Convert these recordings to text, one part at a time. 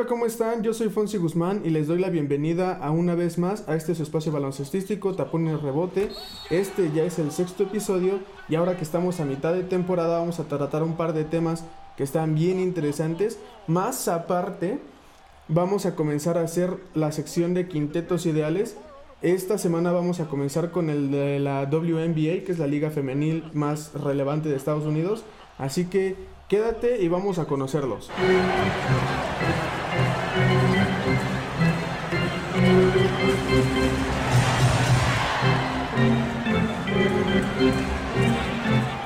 onda? ¿Cómo están? Yo soy Fonsi Guzmán y les doy la bienvenida a una vez más a este su espacio baloncestístico Tapón y Rebote. Este ya es el sexto episodio y ahora que estamos a mitad de temporada vamos a tratar un par de temas que están bien interesantes. Más aparte, vamos a comenzar a hacer la sección de quintetos ideales. Esta semana vamos a comenzar con el de la WNBA, que es la liga femenil más relevante de Estados Unidos. Así que quédate y vamos a conocerlos.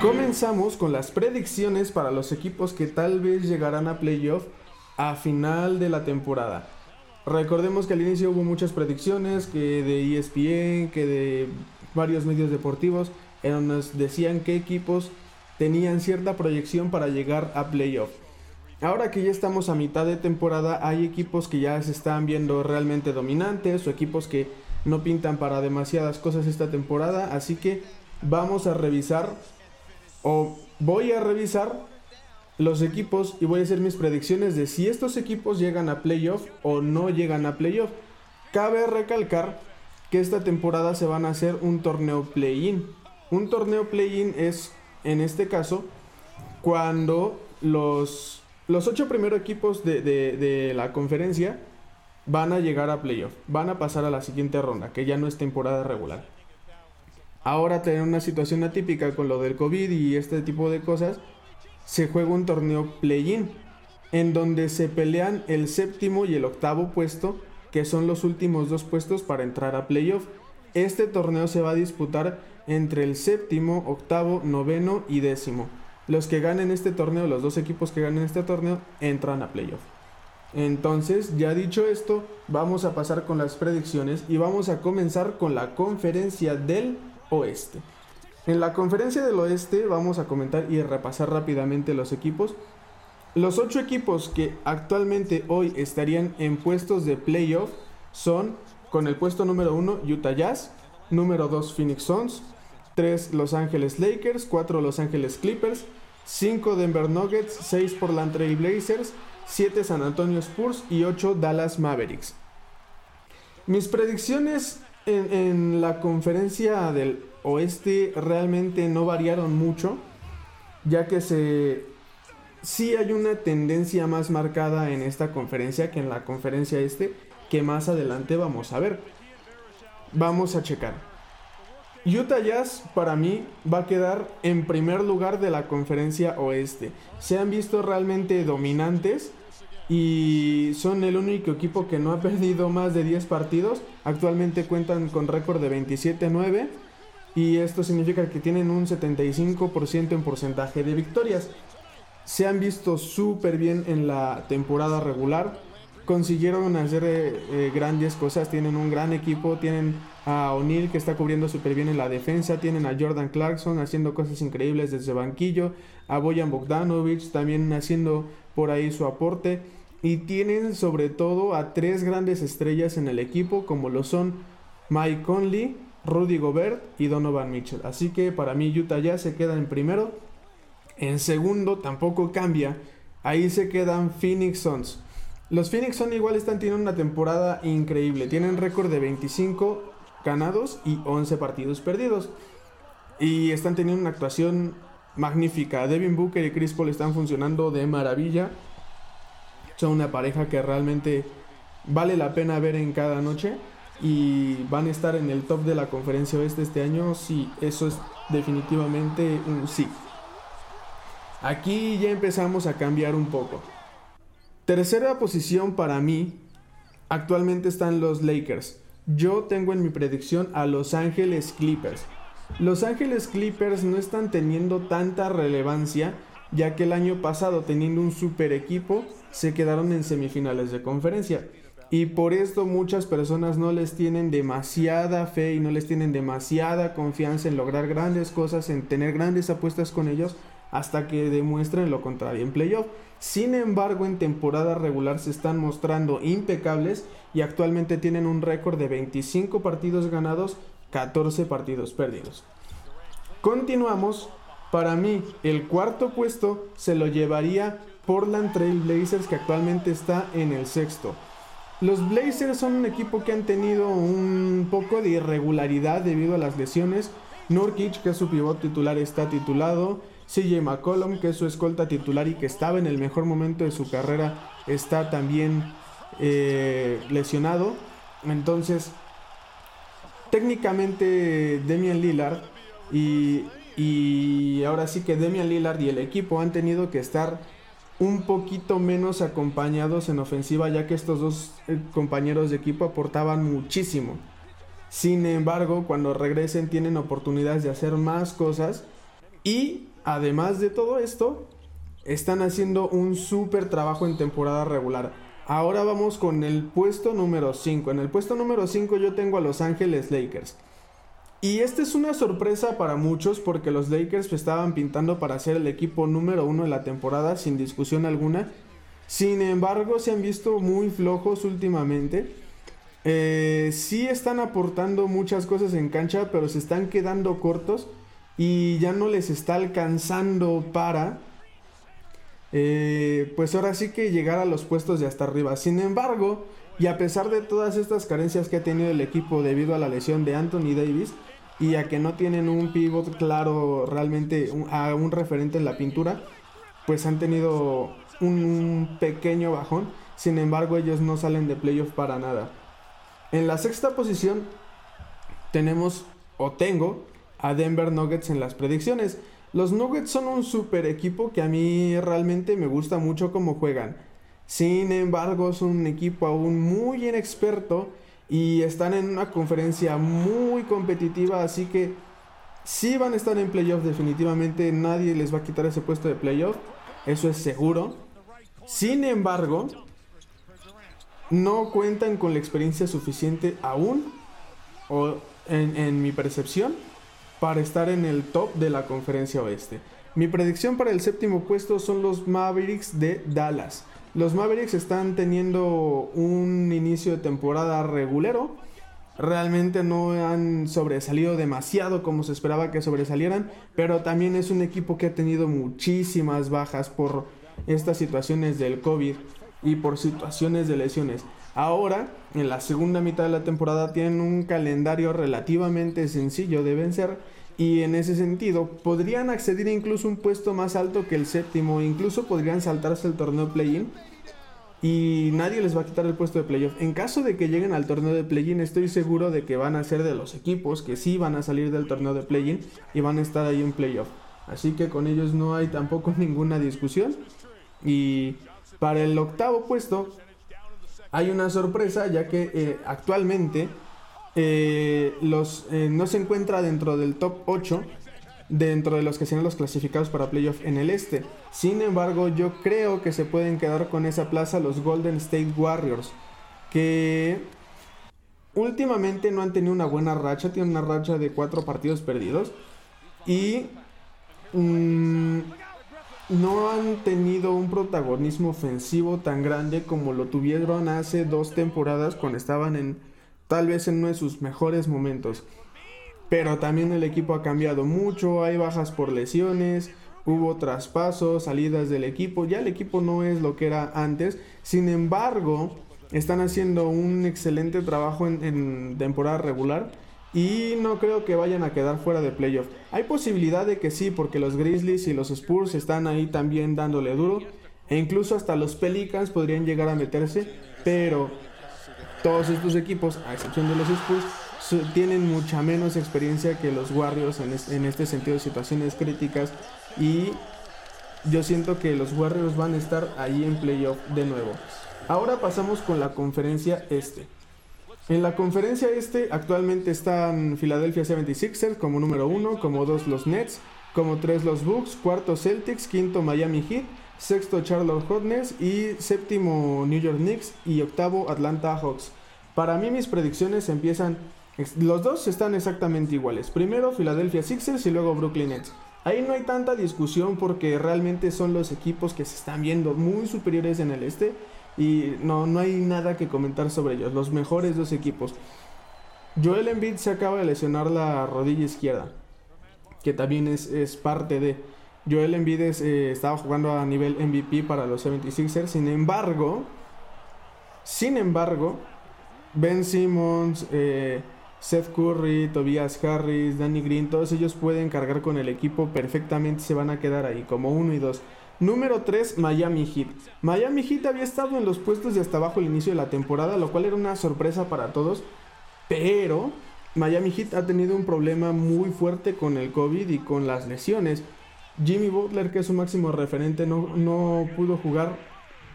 Comenzamos con las predicciones para los equipos que tal vez llegarán a playoff a final de la temporada. Recordemos que al inicio hubo muchas predicciones, que de ESPN, que de varios medios deportivos, en donde nos decían qué equipos tenían cierta proyección para llegar a playoff. Ahora que ya estamos a mitad de temporada, hay equipos que ya se están viendo realmente dominantes o equipos que no pintan para demasiadas cosas esta temporada, así que vamos a revisar o voy a revisar los equipos y voy a hacer mis predicciones de si estos equipos llegan a playoff o no llegan a playoff. Cabe recalcar que esta temporada se van a hacer un torneo play-in. Un torneo play-in es, en este caso, cuando los, los ocho primeros equipos de, de la conferencia van a llegar a playoff, van a pasar a la siguiente ronda, que ya no es temporada regular. Ahora tener una situación atípica con lo del COVID y este tipo de cosas, se juega un torneo play-in, en donde se pelean el séptimo y el octavo puesto, que son los últimos dos puestos para entrar a playoff. Este torneo se va a disputar entre el séptimo, octavo, noveno y décimo. Los que ganen este torneo, los dos equipos que ganen este torneo, entran a playoff. Entonces, ya dicho esto, vamos a pasar con las predicciones y vamos a comenzar con la conferencia del oeste. En la conferencia del oeste vamos a comentar y repasar rápidamente los equipos. Los ocho equipos que actualmente hoy estarían en puestos de playoff son con el puesto número 1 Utah Jazz, número 2 Phoenix Suns, 3 Los Angeles Lakers, 4 Los Angeles Clippers, 5 Denver Nuggets, 6 Portland Trail Blazers, 7 San Antonio Spurs y 8 Dallas Mavericks. Mis predicciones en, la conferencia del oeste realmente no variaron mucho, ya que se sí hay una tendencia más marcada en esta conferencia que en la conferencia este, que más adelante vamos a ver. Vamos a checar. Utah Jazz para mí va a quedar en primer lugar de la conferencia oeste. Se han visto realmente dominantes y son el único equipo que no ha perdido más de 10 partidos. Actualmente cuentan con récord de 27-9 y esto significa que tienen un 75% en porcentaje de victorias. Se han visto súper bien en la temporada regular. Consiguieron hacer eh, eh, grandes cosas. Tienen un gran equipo. Tienen a O'Neill que está cubriendo súper bien en la defensa. Tienen a Jordan Clarkson haciendo cosas increíbles desde banquillo. A Boyan Bogdanovic también haciendo por ahí su aporte. Y tienen sobre todo a tres grandes estrellas en el equipo como lo son Mike Conley, Rudy Gobert y Donovan Mitchell. Así que para mí Utah ya se queda en primero. En segundo tampoco cambia. Ahí se quedan Phoenix Suns. Los Phoenix Suns igual están teniendo una temporada increíble. Tienen récord de 25 ganados y 11 partidos perdidos. Y están teniendo una actuación magnífica. Devin Booker y Chris Paul están funcionando de maravilla. Son una pareja que realmente vale la pena ver en cada noche y van a estar en el top de la conferencia oeste este año, sí, eso es definitivamente un sí. Aquí ya empezamos a cambiar un poco. Tercera posición para mí, actualmente están los Lakers. Yo tengo en mi predicción a Los Ángeles Clippers. Los Ángeles Clippers no están teniendo tanta relevancia, ya que el año pasado teniendo un super equipo, se quedaron en semifinales de conferencia. Y por esto muchas personas no les tienen demasiada fe y no les tienen demasiada confianza en lograr grandes cosas, en tener grandes apuestas con ellos hasta que demuestren lo contrario en playoff. Sin embargo, en temporada regular se están mostrando impecables y actualmente tienen un récord de 25 partidos ganados, 14 partidos perdidos. Continuamos. Para mí, el cuarto puesto se lo llevaría Portland Trail Blazers que actualmente está en el sexto. Los Blazers son un equipo que han tenido un poco de irregularidad debido a las lesiones. Nurkic, que es su pivot titular, está titulado. CJ McCollum, que es su escolta titular y que estaba en el mejor momento de su carrera, está también eh, lesionado. Entonces, técnicamente Demian Lillard y, y ahora sí que Demian Lillard y el equipo han tenido que estar un poquito menos acompañados en ofensiva ya que estos dos eh, compañeros de equipo aportaban muchísimo. Sin embargo, cuando regresen tienen oportunidades de hacer más cosas y además de todo esto, están haciendo un súper trabajo en temporada regular. Ahora vamos con el puesto número 5. En el puesto número 5 yo tengo a Los Ángeles Lakers. Y esta es una sorpresa para muchos porque los Lakers estaban pintando para ser el equipo número uno de la temporada sin discusión alguna. Sin embargo, se han visto muy flojos últimamente. Eh, sí están aportando muchas cosas en cancha, pero se están quedando cortos y ya no les está alcanzando para, eh, pues ahora sí que llegar a los puestos de hasta arriba. Sin embargo, y a pesar de todas estas carencias que ha tenido el equipo debido a la lesión de Anthony Davis, y a que no tienen un pivot claro realmente a un referente en la pintura, pues han tenido un pequeño bajón. Sin embargo, ellos no salen de playoff para nada. En la sexta posición tenemos o tengo a Denver Nuggets en las predicciones. Los Nuggets son un super equipo que a mí realmente me gusta mucho cómo juegan. Sin embargo, es un equipo aún muy inexperto y están en una conferencia muy competitiva, así que si van a estar en playoff definitivamente, nadie les va a quitar ese puesto de playoff, eso es seguro. Sin embargo, no cuentan con la experiencia suficiente aún, o en mi percepción, para estar en el top de la conferencia oeste. Mi predicción para el séptimo puesto son los Mavericks de Dallas. Los Mavericks están teniendo un inicio de temporada regulero. Realmente no han sobresalido demasiado como se esperaba que sobresalieran, pero también es un equipo que ha tenido muchísimas bajas por estas situaciones del COVID y por situaciones de lesiones. Ahora, en la segunda mitad de la temporada, tienen un calendario relativamente sencillo de vencer y en ese sentido podrían acceder incluso un puesto más alto que el séptimo, incluso podrían saltarse el torneo play-in y nadie les va a quitar el puesto de playoff. En caso de que lleguen al torneo de play-in, estoy seguro de que van a ser de los equipos que sí van a salir del torneo de play-in y van a estar ahí en playoff. Así que con ellos no hay tampoco ninguna discusión. Y para el octavo puesto hay una sorpresa ya que eh, actualmente eh, los, eh, no se encuentra dentro del top 8 dentro de los que serán los clasificados para playoff en el este. Sin embargo, yo creo que se pueden quedar con esa plaza los Golden State Warriors, que últimamente no han tenido una buena racha, tienen una racha de cuatro partidos perdidos y mm, no han tenido un protagonismo ofensivo tan grande como lo tuvieron hace dos temporadas cuando estaban en tal vez en uno de sus mejores momentos. Pero también el equipo ha cambiado mucho, hay bajas por lesiones, hubo traspasos, salidas del equipo, ya el equipo no es lo que era antes, sin embargo, están haciendo un excelente trabajo en, temporada regular y no creo que vayan a quedar fuera de playoff. Hay posibilidad de que sí, porque los Grizzlies y los Spurs están ahí también dándole duro e incluso hasta los Pelicans podrían llegar a meterse, pero todos estos equipos, a excepción de los Spurs, tienen mucha menos experiencia que los Warriors en, este sentido de situaciones críticas y yo siento que los Warriors van a estar ahí en playoff de nuevo. Ahora pasamos con la conferencia este. En la conferencia este actualmente están Philadelphia 76ers como número uno, como dos los Nets, como tres los Bucks, cuarto Celtics, quinto Miami Heat, sexto Charlotte Hornets y séptimo New York Knicks y octavo Atlanta Hawks. Para mí mis predicciones empiezan los dos están exactamente iguales. Primero Philadelphia Sixers y luego Brooklyn Nets. Ahí no hay tanta discusión porque realmente son los equipos que se están viendo muy superiores en el este y no, no hay nada que comentar sobre ellos. Los mejores dos equipos. Joel Embiid se acaba de lesionar la rodilla izquierda, que también es, es parte de... Joel Embiid eh, estaba jugando a nivel MVP para los 76ers. Sin embargo, sin embargo, Ben Simmons, eh, Seth Curry, Tobias Harris, Danny Green, todos ellos pueden cargar con el equipo perfectamente, se van a quedar ahí como uno y dos. Número 3, Miami Heat. Miami Heat había estado en los puestos de hasta abajo al inicio de la temporada, lo cual era una sorpresa para todos, pero Miami Heat ha tenido un problema muy fuerte con el COVID y con las lesiones. Jimmy Butler, que es su máximo referente, no, no pudo jugar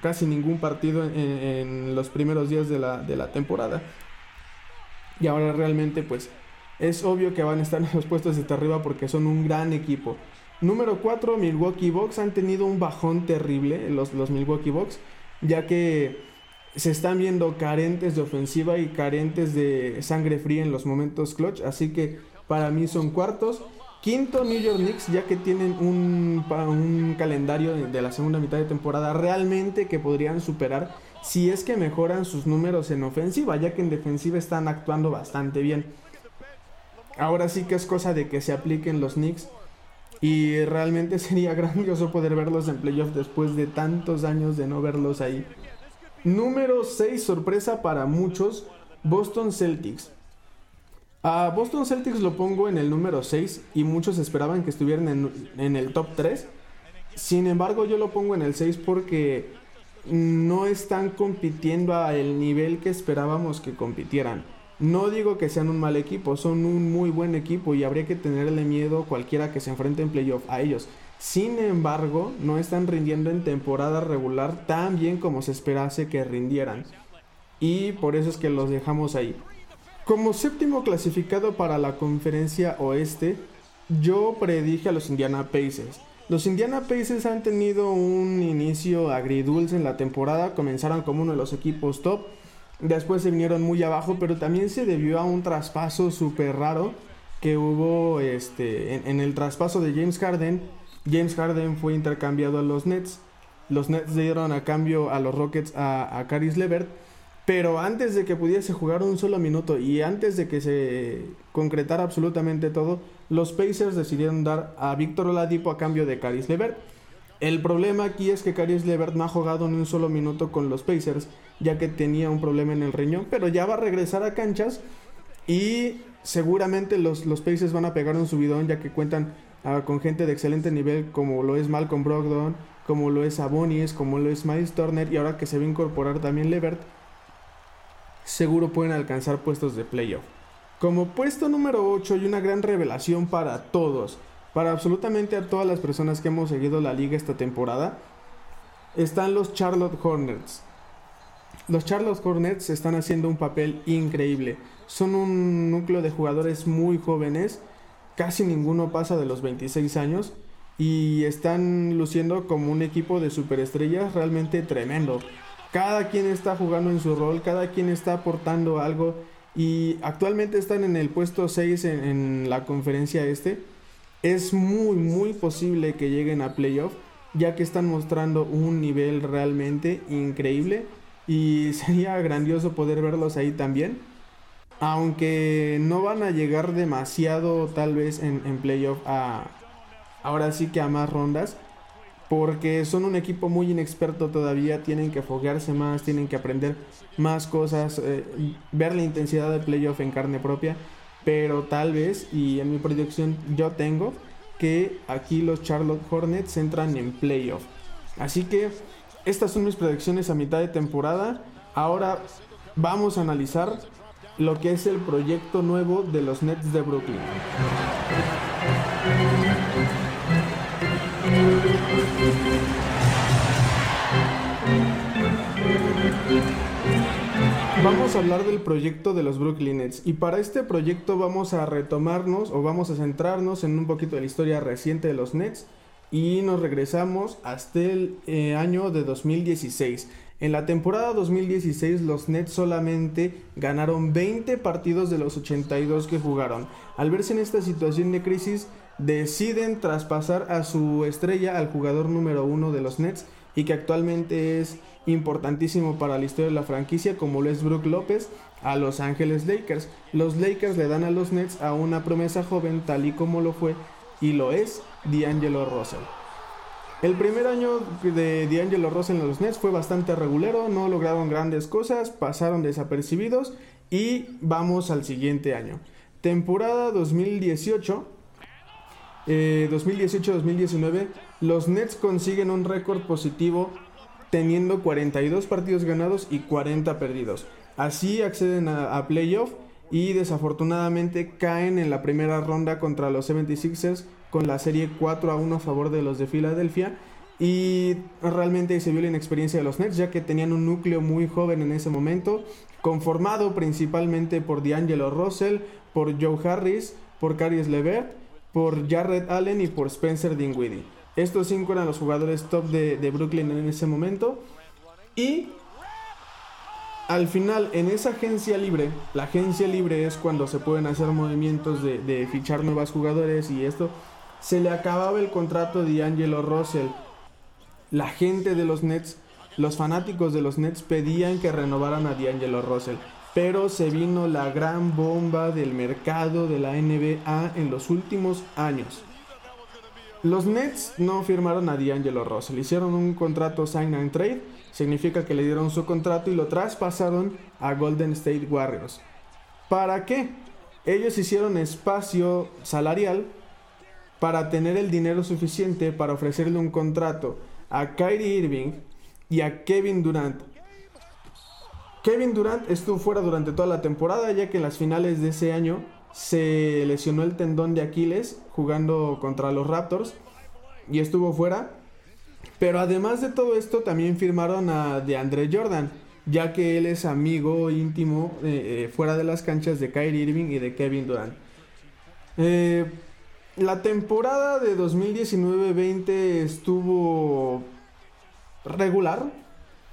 casi ningún partido en, los primeros días de la, de la temporada. Y ahora realmente pues es obvio que van a estar en los puestos de arriba porque son un gran equipo. Número 4, Milwaukee Bucks han tenido un bajón terrible los, los Milwaukee Bucks, ya que se están viendo carentes de ofensiva y carentes de sangre fría en los momentos clutch, así que para mí son cuartos. Quinto, New York Knicks, ya que tienen un, calendario de la segunda mitad de temporada realmente que podrían superar si es que mejoran sus números en ofensiva, ya que en defensiva están actuando bastante bien. Ahora sí que es cosa de que se apliquen los Knicks y realmente sería grandioso poder verlos en playoff después de tantos años de no verlos ahí. Número 6, sorpresa para muchos, Boston Celtics. A Boston Celtics lo pongo en el número 6 y muchos esperaban que estuvieran en, el top 3. Sin embargo, yo lo pongo en el 6 porque no están compitiendo a el nivel que esperábamos que compitieran. No digo que sean un mal equipo, son un muy buen equipo y habría que tenerle miedo cualquiera que se enfrente en playoff a ellos. Sin embargo, no están rindiendo en temporada regular tan bien como se esperase que rindieran. Y por eso es que los dejamos ahí. Como séptimo clasificado para la conferencia oeste, yo predije a los Indiana Pacers. Los Indiana Pacers han tenido un inicio agridulce en la temporada, comenzaron como uno de los equipos top, después se vinieron muy abajo, pero también se debió a un traspaso súper raro que hubo este, en, el traspaso de James Harden. James Harden fue intercambiado a los Nets, los Nets dieron a cambio a los Rockets a, a Caris Levert pero antes de que pudiese jugar un solo minuto y antes de que se concretara absolutamente todo, los Pacers decidieron dar a Víctor Oladipo a cambio de Caris Levert. El problema aquí es que Caris Levert no ha jugado ni un solo minuto con los Pacers, ya que tenía un problema en el riñón, pero ya va a regresar a canchas y seguramente los, los Pacers van a pegar un subidón, ya que cuentan ah, con gente de excelente nivel como lo es Malcolm Brogdon, como lo es Sabonis, como lo es Miles Turner y ahora que se va a incorporar también Levert seguro pueden alcanzar puestos de playoff. Como puesto número 8 hay una gran revelación para todos, para absolutamente a todas las personas que hemos seguido la liga esta temporada, están los Charlotte Hornets. Los Charlotte Hornets están haciendo un papel increíble. Son un núcleo de jugadores muy jóvenes, casi ninguno pasa de los 26 años y están luciendo como un equipo de superestrellas realmente tremendo. Cada quien está jugando en su rol, cada quien está aportando algo y actualmente están en el puesto 6 en, la conferencia este. Es muy, muy posible que lleguen a playoff, ya que están mostrando un nivel realmente increíble y sería grandioso poder verlos ahí también. Aunque no van a llegar demasiado tal vez en, en playoff a ahora sí que a más rondas porque son un equipo muy inexperto todavía, tienen que foguearse más, tienen que aprender más cosas, eh, ver la intensidad del playoff en carne propia, pero tal vez, y en mi predicción yo tengo, que aquí los Charlotte Hornets entran en playoff. Así que estas son mis predicciones a mitad de temporada. Ahora vamos a analizar lo que es el proyecto nuevo de los Nets de Brooklyn. Vamos a hablar del proyecto de los Brooklyn Nets y para este proyecto vamos a retomarnos o vamos a centrarnos en un poquito de la historia reciente de los Nets y nos regresamos hasta el eh, año de 2016. En la temporada 2016 los Nets solamente ganaron 20 partidos de los 82 que jugaron. Al verse en esta situación de crisis, deciden traspasar a su estrella al jugador número uno de los Nets y que actualmente es importantísimo para la historia de la franquicia como lo es Brook López a Los Ángeles Lakers. Los Lakers le dan a los Nets a una promesa joven tal y como lo fue y lo es D'Angelo Russell. El primer año de D'Angelo Russell en los Nets fue bastante regulero, no lograron grandes cosas, pasaron desapercibidos y vamos al siguiente año. Temporada 2018. 2018-2019, eh, los Nets consiguen un récord positivo teniendo 42 partidos ganados y 40 perdidos. Así acceden a, a playoff y desafortunadamente caen en la primera ronda contra los 76ers con la serie 4 a 1 a favor de los de Filadelfia. Y realmente se vio la inexperiencia de los Nets, ya que tenían un núcleo muy joven en ese momento, conformado principalmente por D'Angelo Russell, por Joe Harris, por Caris Levert, por Jarrett Allen y por Spencer Dinwiddie. Estos cinco eran los jugadores top de, de Brooklyn en ese momento. Y al final, en esa agencia libre, la agencia libre es cuando se pueden hacer movimientos de, de fichar nuevos jugadores y esto se le acababa el contrato de Angelo Russell. La gente de los Nets, los fanáticos de los Nets pedían que renovaran a D'Angelo Russell. Pero se vino la gran bomba del mercado de la NBA en los últimos años. Los Nets no firmaron a D'Angelo Russell, hicieron un contrato sign and trade, significa que le dieron su contrato y lo traspasaron a Golden State Warriors. ¿Para qué? Ellos hicieron espacio salarial para tener el dinero suficiente para ofrecerle un contrato a Kyrie Irving y a Kevin Durant. Kevin Durant estuvo fuera durante toda la temporada ya que en las finales de ese año se lesionó el tendón de Aquiles jugando contra los Raptors y estuvo fuera. Pero además de todo esto también firmaron a DeAndre Jordan, ya que él es amigo íntimo eh, eh, fuera de las canchas de Kyrie Irving y de Kevin Durant. Eh, la temporada de 2019-20 estuvo regular.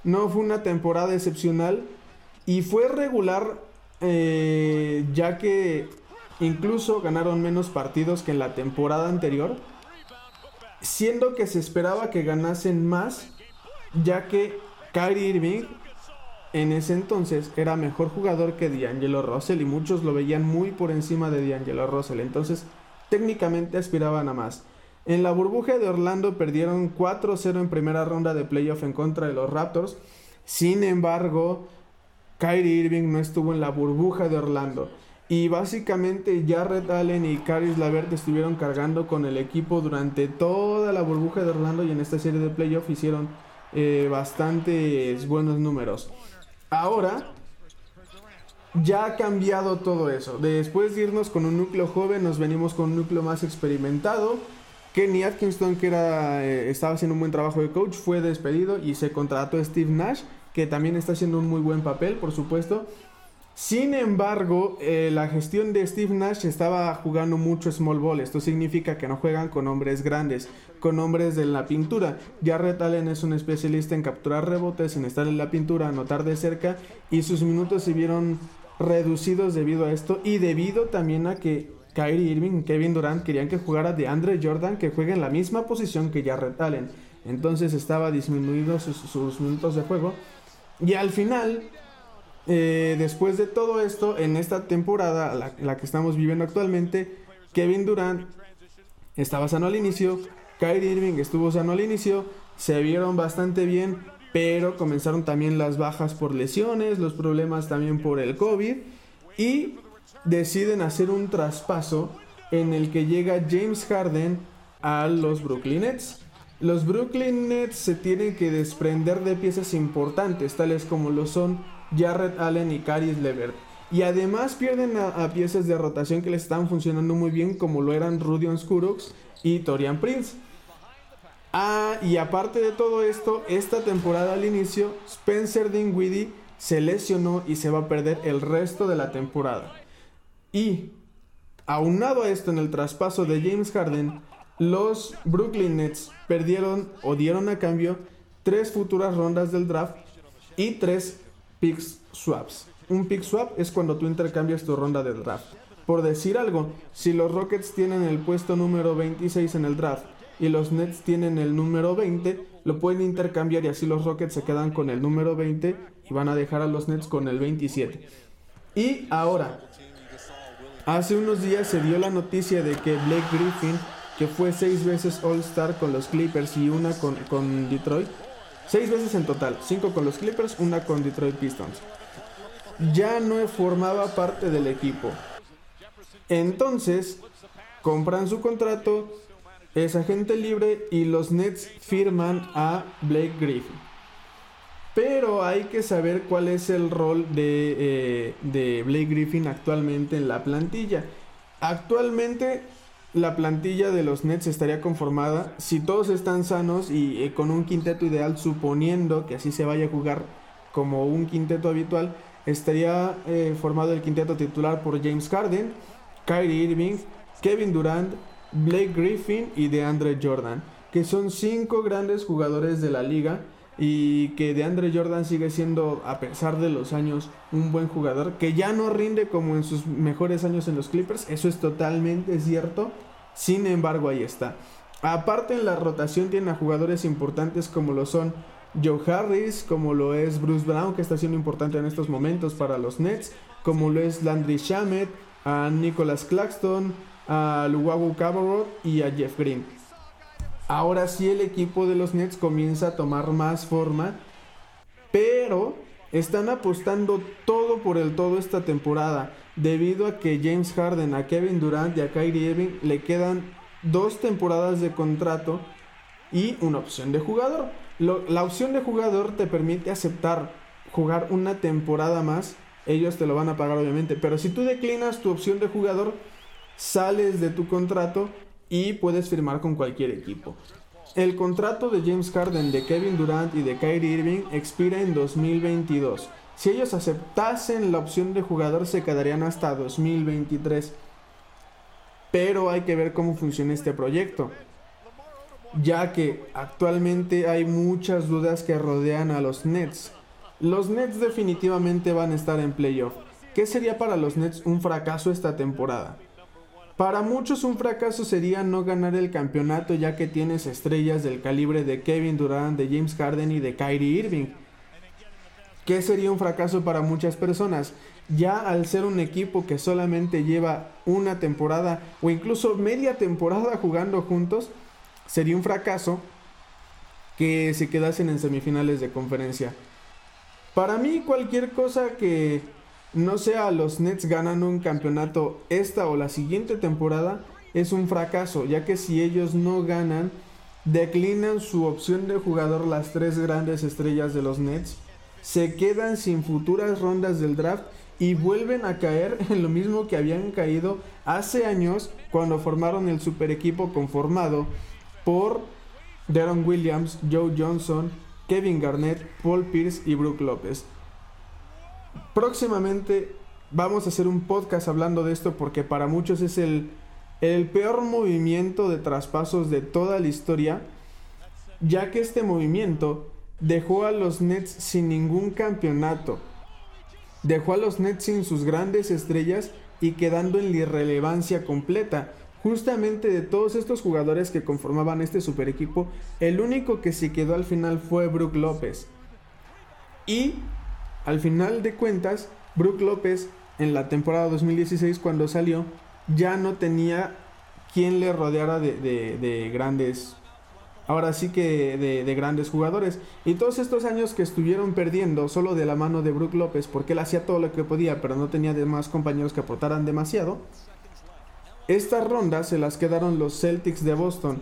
No fue una temporada excepcional. Y fue regular eh, ya que incluso ganaron menos partidos que en la temporada anterior. Siendo que se esperaba que ganasen más. Ya que Kyrie Irving en ese entonces era mejor jugador que D'Angelo Russell. Y muchos lo veían muy por encima de D'Angelo Russell. Entonces técnicamente aspiraban a más. En la burbuja de Orlando perdieron 4-0 en primera ronda de playoff en contra de los Raptors. Sin embargo, Kyrie Irving no estuvo en la burbuja de Orlando. Y básicamente Jarrett Allen y Caris Lavert estuvieron cargando con el equipo durante toda la burbuja de Orlando y en esta serie de playoff hicieron eh, bastantes buenos números. Ahora ya ha cambiado todo eso. Después de irnos con un núcleo joven, nos venimos con un núcleo más experimentado. Kenny Atkinson, que era, eh, estaba haciendo un buen trabajo de coach, fue despedido y se contrató a Steve Nash, que también está haciendo un muy buen papel, por supuesto. Sin embargo, eh, la gestión de Steve Nash estaba jugando mucho small ball. Esto significa que no juegan con hombres grandes, con hombres de la pintura. Jarrett Allen es un especialista en capturar rebotes, en estar en la pintura, anotar de cerca y sus minutos se vieron reducidos debido a esto y debido también a que Kyrie Irving y Kevin Durant querían que jugara de Andre Jordan que juegue en la misma posición que Jarrett Allen. Entonces estaba disminuido sus, minutos de juego. Y al final, eh, después de todo esto, en esta temporada, la, la, que estamos viviendo actualmente, Kevin Durant estaba sano al inicio, Kyrie Irving estuvo sano al inicio, se vieron bastante bien, pero comenzaron también las bajas por lesiones, los problemas también por el COVID y deciden hacer un traspaso en el que llega James Harden a los Brooklyn Nets. Los Brooklyn Nets se tienen que desprender de piezas importantes, tales como lo son Jarrett Allen y Caris Levert. Y además pierden a, piezas de rotación que les están funcionando muy bien, como lo eran Rudion Skurox y Torian Prince. Ah, y aparte de todo esto, esta temporada al inicio, Spencer Dinwiddie se lesionó y se va a perder el resto de la temporada. Y, aunado a esto en el traspaso de James Harden, los Brooklyn Nets perdieron o dieron a cambio tres futuras rondas del draft y tres picks swaps. Un pick swap es cuando tú intercambias tu ronda del draft. Por decir algo, si los Rockets tienen el puesto número 26 en el draft y los Nets tienen el número 20, lo pueden intercambiar y así los Rockets se quedan con el número 20 y van a dejar a los Nets con el 27. Y ahora, hace unos días se dio la noticia de que Blake Griffin que fue seis veces All-Star con los Clippers y una con, con Detroit. Seis veces en total, cinco con los Clippers, una con Detroit Pistons. Ya no formaba parte del equipo. Entonces, compran su contrato, es agente libre y los Nets firman a Blake Griffin. Pero hay que saber cuál es el rol de, eh, de Blake Griffin actualmente en la plantilla. Actualmente la plantilla de los Nets estaría conformada si todos están sanos y eh, con un quinteto ideal, suponiendo que así se vaya a jugar como un quinteto habitual, estaría eh, formado el quinteto titular por James Harden, Kyrie Irving, Kevin Durant, Blake Griffin y DeAndre Jordan, que son cinco grandes jugadores de la liga y que DeAndre Jordan sigue siendo, a pesar de los años, un buen jugador, que ya no rinde como en sus mejores años en los Clippers, eso es totalmente cierto, sin embargo ahí está. Aparte en la rotación tiene a jugadores importantes como lo son Joe Harris, como lo es Bruce Brown, que está siendo importante en estos momentos para los Nets, como lo es Landry Shamet, a Nicholas Claxton, a Luwawu Cabarrot y a Jeff Green. Ahora sí el equipo de los Nets comienza a tomar más forma, pero están apostando todo por el todo esta temporada, debido a que James Harden, a Kevin Durant y a Kyrie Irving le quedan dos temporadas de contrato y una opción de jugador. la opción de jugador te permite aceptar jugar una temporada más, ellos te lo van a pagar obviamente, pero si tú declinas tu opción de jugador, sales de tu contrato y puedes firmar con cualquier equipo. El contrato de James Harden, de Kevin Durant y de Kyrie Irving expira en 2022. Si ellos aceptasen la opción de jugador se quedarían hasta 2023. Pero hay que ver cómo funciona este proyecto. Ya que actualmente hay muchas dudas que rodean a los Nets. Los Nets definitivamente van a estar en playoff. ¿Qué sería para los Nets un fracaso esta temporada? Para muchos un fracaso sería no ganar el campeonato ya que tienes estrellas del calibre de Kevin Durant, de James Harden y de Kyrie Irving. ¿Qué sería un fracaso para muchas personas? Ya al ser un equipo que solamente lleva una temporada o incluso media temporada jugando juntos, sería un fracaso que se quedasen en semifinales de conferencia. Para mí cualquier cosa que no sea los Nets ganan un campeonato esta o la siguiente temporada, es un fracaso, ya que si ellos no ganan, declinan su opción de jugador las tres grandes estrellas de los Nets, se quedan sin futuras rondas del draft y vuelven a caer en lo mismo que habían caído hace años cuando formaron el super equipo conformado por Darren Williams, Joe Johnson, Kevin Garnett, Paul Pierce y Brook López. Próximamente vamos a hacer un podcast hablando de esto porque para muchos es el, el peor movimiento de traspasos de toda la historia, ya que este movimiento dejó a los Nets sin ningún campeonato, dejó a los Nets sin sus grandes estrellas y quedando en la irrelevancia completa. Justamente de todos estos jugadores que conformaban este super equipo, el único que se quedó al final fue Brook López. Y al final de cuentas, Brook López en la temporada 2016 cuando salió ya no tenía quien le rodeara de, grandes, ahora sí que de, grandes jugadores. Y todos estos años que estuvieron perdiendo solo de la mano de Brook López, porque él hacía todo lo que podía, pero no tenía demás compañeros que aportaran demasiado, estas rondas se las quedaron los Celtics de Boston.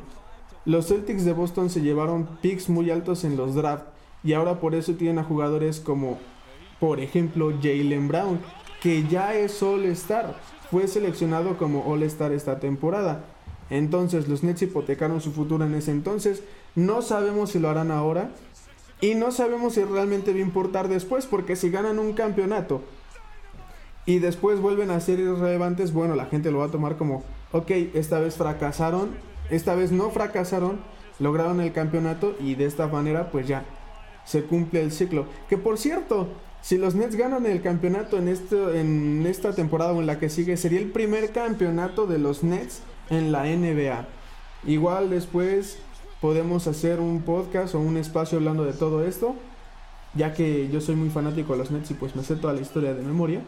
Los Celtics de Boston se llevaron picks muy altos en los drafts y ahora por eso tienen a jugadores como por ejemplo, Jalen Brown, que ya es All-Star, fue seleccionado como All-Star esta temporada. Entonces los Nets hipotecaron su futuro en ese entonces. No sabemos si lo harán ahora. Y no sabemos si realmente va a importar después, porque si ganan un campeonato y después vuelven a ser irrelevantes, bueno, la gente lo va a tomar como, ok, esta vez fracasaron, esta vez no fracasaron, lograron el campeonato y de esta manera pues ya se cumple el ciclo. Que por cierto, si los Nets ganan el campeonato en, este, en esta temporada o en la que sigue, sería el primer campeonato de los Nets en la NBA. Igual después podemos hacer un podcast o un espacio hablando de todo esto, ya que yo soy muy fanático de los Nets y pues me sé toda la historia de memoria.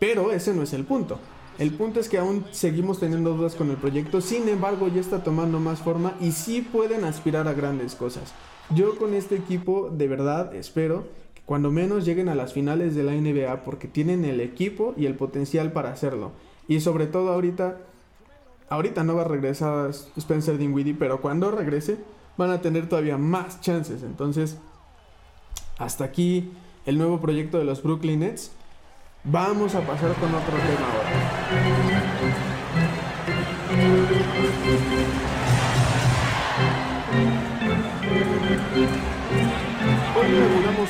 Pero ese no es el punto. El punto es que aún seguimos teniendo dudas con el proyecto, sin embargo ya está tomando más forma y sí pueden aspirar a grandes cosas. Yo con este equipo de verdad espero cuando menos lleguen a las finales de la NBA porque tienen el equipo y el potencial para hacerlo. Y sobre todo ahorita, ahorita no va a regresar Spencer Dinwiddie, pero cuando regrese van a tener todavía más chances. Entonces, hasta aquí el nuevo proyecto de los Brooklyn Nets. Vamos a pasar con otro tema ahora.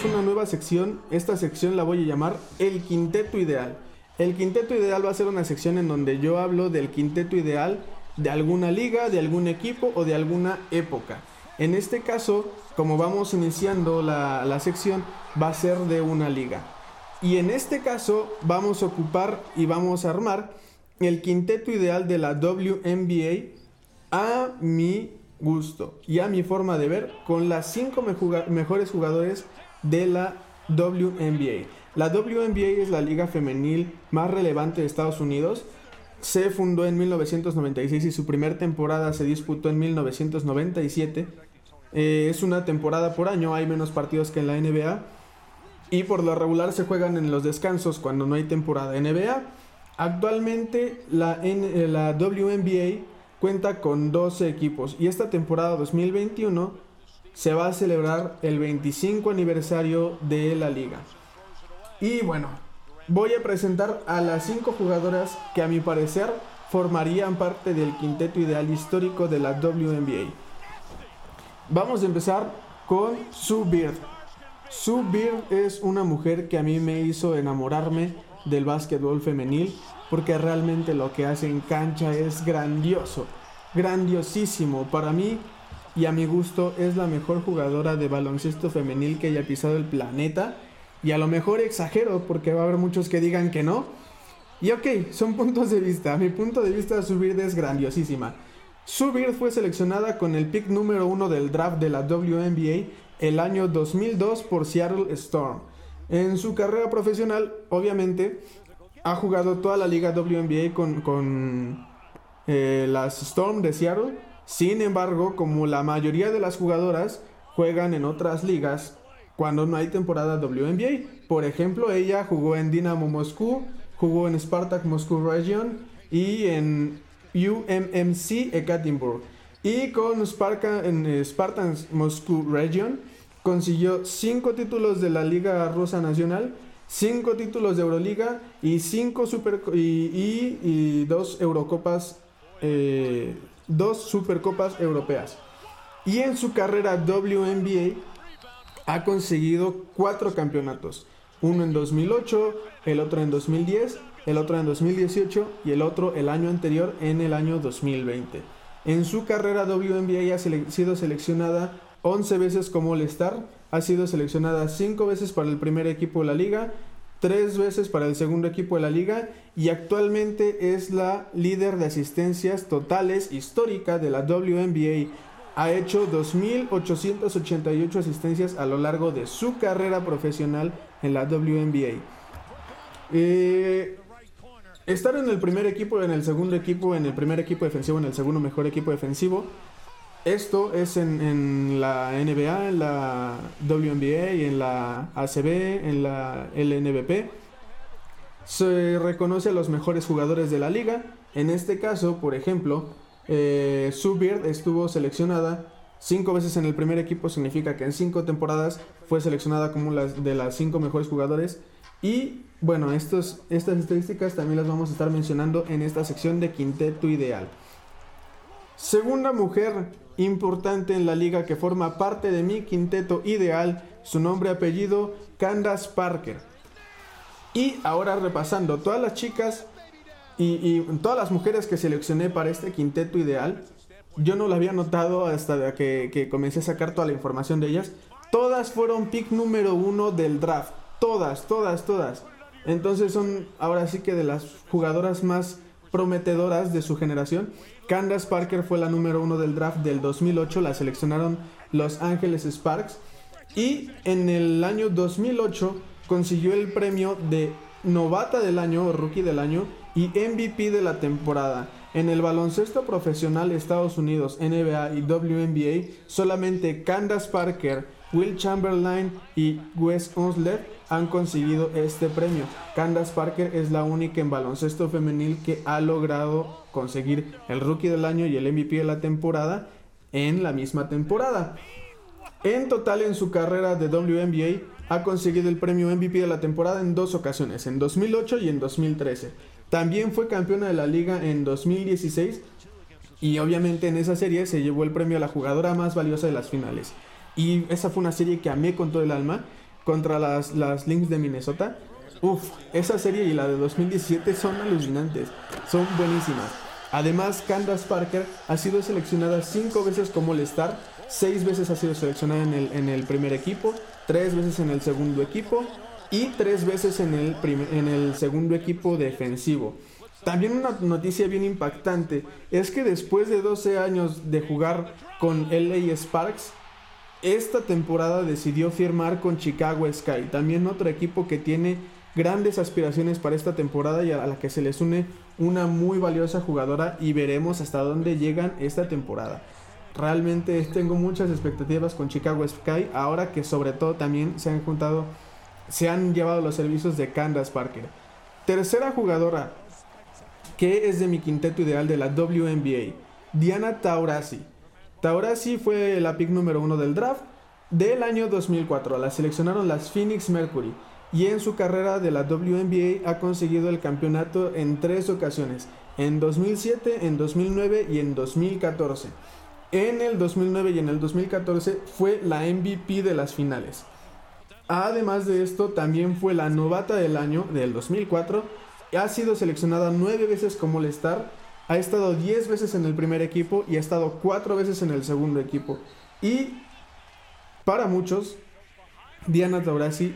Una nueva sección. Esta sección la voy a llamar El Quinteto Ideal. El Quinteto Ideal va a ser una sección en donde yo hablo del quinteto ideal de alguna liga, de algún equipo o de alguna época. En este caso, como vamos iniciando la, la sección, va a ser de una liga. Y en este caso vamos a ocupar y vamos a armar el quinteto ideal de la WNBA a mi gusto y a mi forma de ver con las cinco mejores jugadores de la WNBA. La WNBA es la liga femenil más relevante de Estados Unidos. Se fundó en 1996 y su primera temporada se disputó en 1997. Eh, es una temporada por año, hay menos partidos que en la NBA y por lo regular se juegan en los descansos cuando no hay temporada NBA. Actualmente la, eh, la WNBA cuenta con 12 equipos y esta temporada 2021 se va a celebrar el 25 aniversario de la liga. Y bueno, voy a presentar a las 5 jugadoras que a mi parecer formarían parte del quinteto ideal histórico de la WNBA. Vamos a empezar con Sue Bird. Sue Bird es una mujer que a mí me hizo enamorarme del básquetbol femenil porque realmente lo que hace en cancha es grandioso, grandiosísimo. Para mí y a mi gusto es la mejor jugadora de baloncesto femenil que haya pisado el planeta. Y a lo mejor exagero porque va a haber muchos que digan que no. Y ok, son puntos de vista. Mi punto de vista, Bird es grandiosísima. Bird fue seleccionada con el pick número uno del draft de la WNBA el año 2002 por Seattle Storm. En su carrera profesional, obviamente, ha jugado toda la liga WNBA con, con eh, las Storm de Seattle. Sin embargo, como la mayoría de las jugadoras juegan en otras ligas cuando no hay temporada WNBA. Por ejemplo, ella jugó en Dynamo Moscú, jugó en Spartak Moscow Region y en UMMC Ekaterinburg. Y con Sparta, en eh, Spartans Moscow Region consiguió 5 títulos de la Liga Rusa Nacional, 5 títulos de Euroliga y 5 super y, dos Eurocopas, eh, dos Supercopas Europeas. Y en su carrera WNBA ha conseguido 4 campeonatos. Uno en 2008, el otro en 2010, el otro en 2018 y el otro el año anterior en el año 2020. En su carrera WNBA ha sido seleccionada 11 veces como All-Star, ha sido seleccionada 5 veces para el primer equipo de la liga, 3 veces para el segundo equipo de la liga y actualmente es la líder de asistencias totales histórica de la WNBA. Ha hecho 2.888 asistencias a lo largo de su carrera profesional en la WNBA. Eh, estar en el primer equipo, en el segundo equipo, en el primer equipo defensivo, en el segundo mejor equipo defensivo esto es en, la NBA, en la WNBA, y en la ACB, en la LNBP. Se reconoce a los mejores jugadores de la liga. En este caso, por ejemplo, eh, estuvo seleccionada cinco veces en el primer equipo. Significa que en cinco temporadas fue seleccionada como una de las cinco mejores jugadores. Y bueno, estos, estas estadísticas también las vamos a estar mencionando en esta sección de Quinteto Ideal. Segunda mujer importante en la liga que forma parte de mi quinteto ideal, su nombre apellido Candace Parker. Y ahora repasando todas las chicas y, todas las mujeres que seleccioné para este quinteto ideal, yo no lo había notado hasta que, que comencé a sacar toda la información de ellas. Todas fueron pick número uno del draft. Todas, todas, todas. Entonces son ahora sí que de las jugadoras más prometedoras de su generación. Candace Parker fue la número uno del draft del 2008, la seleccionaron Los Ángeles Sparks. Y en el año 2008 consiguió el premio de novata del año o rookie del año y MVP de la temporada. En el baloncesto profesional de Estados Unidos, NBA y WNBA, solamente Candace Parker, Will Chamberlain y Wes Unsler han conseguido este premio. Candace Parker es la única en baloncesto femenil que ha logrado conseguir el Rookie del Año y el MVP de la temporada en la misma temporada. En total en su carrera de WNBA ha conseguido el premio MVP de la temporada en dos ocasiones, en 2008 y en 2013. También fue campeona de la liga en 2016 y obviamente en esa serie se llevó el premio a la jugadora más valiosa de las finales. Y esa fue una serie que amé con todo el alma contra las, las Lynx de Minnesota. Uf, esa serie y la de 2017 son alucinantes, son buenísimas. Además, Candace Parker ha sido seleccionada cinco veces como All-Star, seis veces ha sido seleccionada en el, en el primer equipo, tres veces en el segundo equipo y tres veces en el, en el segundo equipo defensivo. También una noticia bien impactante es que después de 12 años de jugar con LA Sparks, esta temporada decidió firmar con Chicago Sky, también otro equipo que tiene grandes aspiraciones para esta temporada y a la que se les une una muy valiosa jugadora y veremos hasta dónde llegan esta temporada. Realmente tengo muchas expectativas con Chicago Sky, ahora que sobre todo también se han juntado, se han llevado los servicios de Candace Parker. Tercera jugadora que es de mi quinteto ideal de la WNBA, Diana Taurasi. Taurasi fue la pick número uno del draft del año 2004. La seleccionaron las Phoenix Mercury y en su carrera de la WNBA ha conseguido el campeonato en tres ocasiones, en 2007, en 2009 y en 2014. En el 2009 y en el 2014 fue la MVP de las finales. Además de esto, también fue la novata del año del 2004. Ha sido seleccionada nueve veces como All-Star ha estado 10 veces en el primer equipo y ha estado 4 veces en el segundo equipo. Y para muchos, Diana Taurasi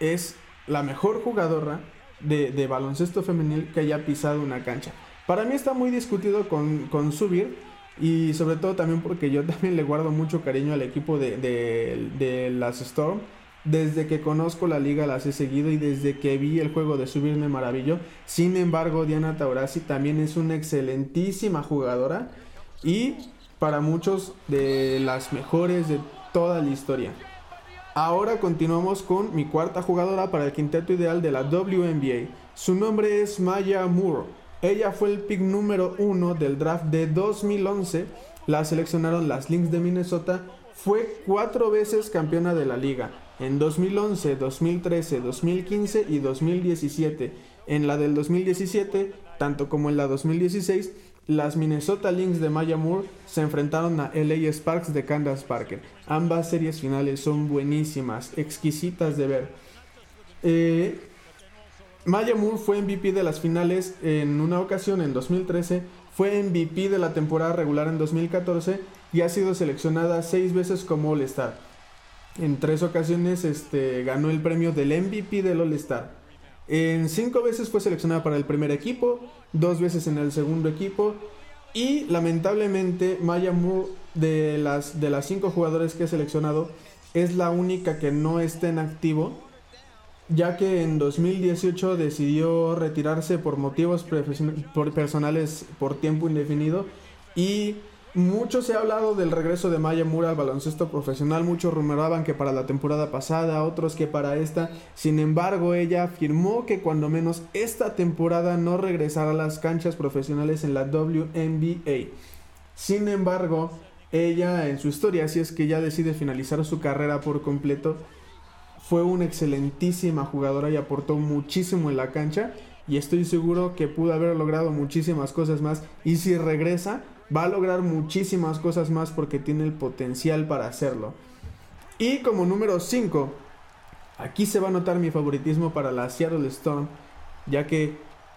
es la mejor jugadora de, baloncesto femenil que haya pisado una cancha. Para mí está muy discutido con, con Subir y sobre todo también porque yo también le guardo mucho cariño al equipo de, de las Storm desde que conozco la liga las he seguido y desde que vi el juego de Subir me maravilló. Sin embargo, Diana Taurasi también es una excelentísima jugadora y para muchos de las mejores de toda la historia. Ahora continuamos con mi cuarta jugadora para el quinteto ideal de la WNBA. Su nombre es Maya Moore. Ella fue el pick número uno del draft de 2011. La seleccionaron las Lynx de Minnesota. Fue cuatro veces campeona de la liga en 2011, 2013, 2015 y 2017. En la del 2017, tanto como en la 2016, las Minnesota Lynx de Maya Moore se enfrentaron a LA Sparks de Candace Parker. Ambas series finales son buenísimas, exquisitas de ver. Eh, Maya Moore fue MVP de las finales en una ocasión en 2013, fue MVP de la temporada regular en 2014 y ha sido seleccionada seis veces como All-Star en tres ocasiones este, ganó el premio del MVP del All-Star. En cinco veces fue seleccionada para el primer equipo, dos veces en el segundo equipo. Y lamentablemente Maya Moore, de las, de las cinco jugadores que he seleccionado, es la única que no está en activo, ya que en 2018 decidió retirarse por motivos personales por tiempo indefinido y mucho se ha hablado del regreso de Maya Mura al baloncesto profesional. Muchos rumoraban que para la temporada pasada, otros que para esta. Sin embargo, ella afirmó que cuando menos esta temporada no regresará a las canchas profesionales en la WNBA. Sin embargo, ella en su historia, si es que ya decide finalizar su carrera por completo, fue una excelentísima jugadora y aportó muchísimo en la cancha. Y estoy seguro que pudo haber logrado muchísimas cosas más. Y si regresa, va a lograr muchísimas cosas más porque tiene el potencial para hacerlo. Y como número 5, aquí se va a notar mi favoritismo para la Seattle Storm, ya que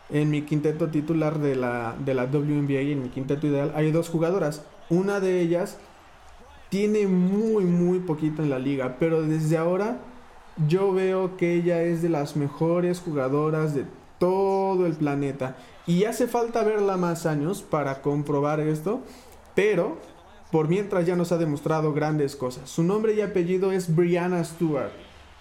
en mi quinteto titular de la, de la WNBA en mi quinteto ideal hay dos jugadoras. Una de ellas tiene muy, muy poquito en la liga, pero desde ahora yo veo que ella es de las mejores jugadoras de todo el planeta. Y hace falta verla más años para comprobar esto, pero por mientras ya nos ha demostrado grandes cosas. Su nombre y apellido es Brianna Stewart.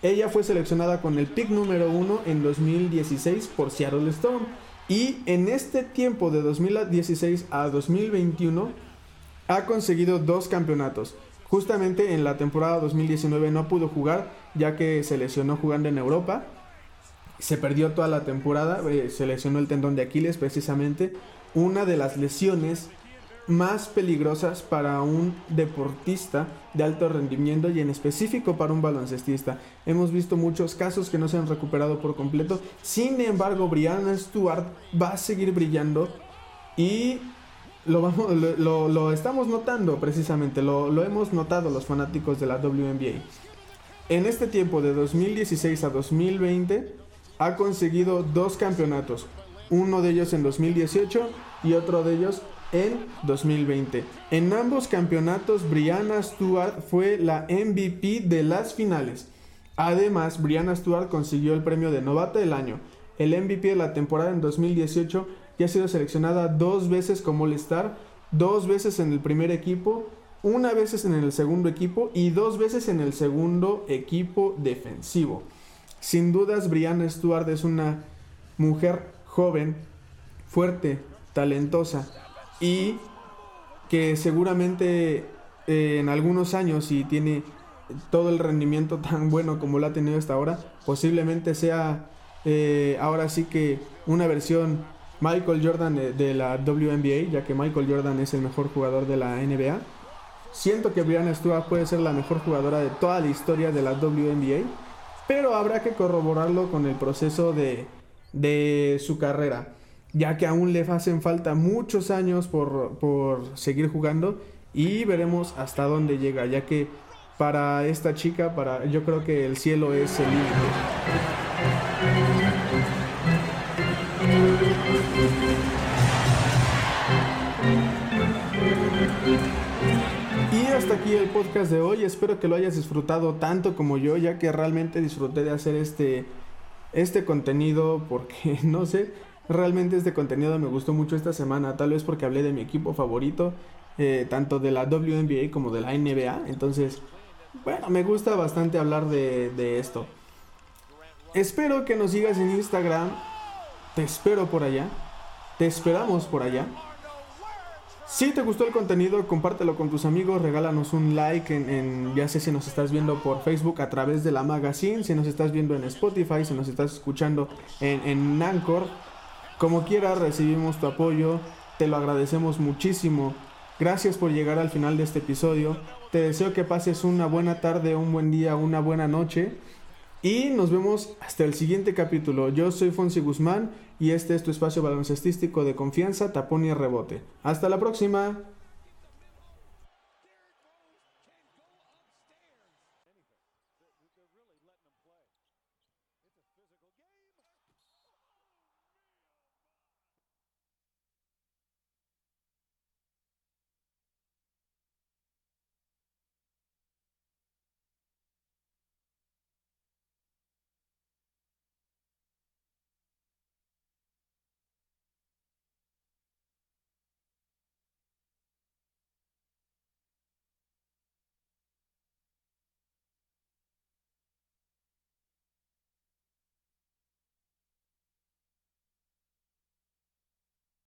Ella fue seleccionada con el pick número 1 en 2016 por Seattle Storm. Y en este tiempo de 2016 a 2021 ha conseguido dos campeonatos. Justamente en la temporada 2019 no pudo jugar ya que se lesionó jugando en Europa. Se perdió toda la temporada, eh, se lesionó el tendón de Aquiles precisamente. Una de las lesiones más peligrosas para un deportista de alto rendimiento y en específico para un baloncestista. Hemos visto muchos casos que no se han recuperado por completo. Sin embargo, Brianna Stewart va a seguir brillando y lo, vamos, lo, estamos notando precisamente, lo, lo hemos notado los fanáticos de la WNBA. En este tiempo de 2016 a 2020 ha conseguido dos campeonatos, uno de ellos en 2018 y otro de ellos en 2020. En ambos campeonatos, Brianna Stewart fue la MVP de las finales. Además, Brianna Stewart consiguió el premio de Novata del Año, el MVP de la temporada en 2018 y ha sido seleccionada dos veces como All-Star, dos veces en el primer equipo, una vez en el segundo equipo y dos veces en el segundo equipo defensivo. Sin dudas, Brianna Stewart es una mujer joven, fuerte, talentosa, y que seguramente eh, en algunos años, si tiene todo el rendimiento tan bueno como lo ha tenido hasta ahora, posiblemente sea eh, ahora sí que una versión Michael Jordan de, la WNBA, ya que Michael Jordan es el mejor jugador de la NBA. Siento que Brianna Stewart puede ser la mejor jugadora de toda la historia de la WNBA, pero habrá que corroborarlo con el proceso de, de su carrera ya que aún le hacen falta muchos años por, seguir jugando y veremos hasta dónde llega, ya que para esta chica, para yo creo que el cielo es el límite. Hasta aquí el podcast de hoy. Espero que lo hayas disfrutado tanto como yo, ya que realmente disfruté de hacer este, este contenido porque no sé, Realmente este contenido me gustó mucho esta semana, tal vez porque hablé de mi equipo favorito, eh, tanto de la WNBA como de la NBA. Entonces, bueno, me gusta bastante hablar de, de esto. Espero que nos sigas en Instagram. Te espero por allá. Te esperamos por allá. Si te gustó el contenido, compártelo con tus amigos, regálanos un like en, ya sé si nos estás viendo por Facebook a través de la magazine, si nos estás viendo en Spotify, si nos estás escuchando en, en Anchor, como quiera, recibimos tu apoyo, te lo agradecemos muchísimo. Gracias por llegar al final de este episodio. Te deseo que pases una buena tarde, un buen día, una buena noche. Y nos vemos hasta el siguiente capítulo. Yo soy Fonsi Guzmán y este es tu espacio baloncestístico de confianza, tapón y rebote. Hasta la próxima.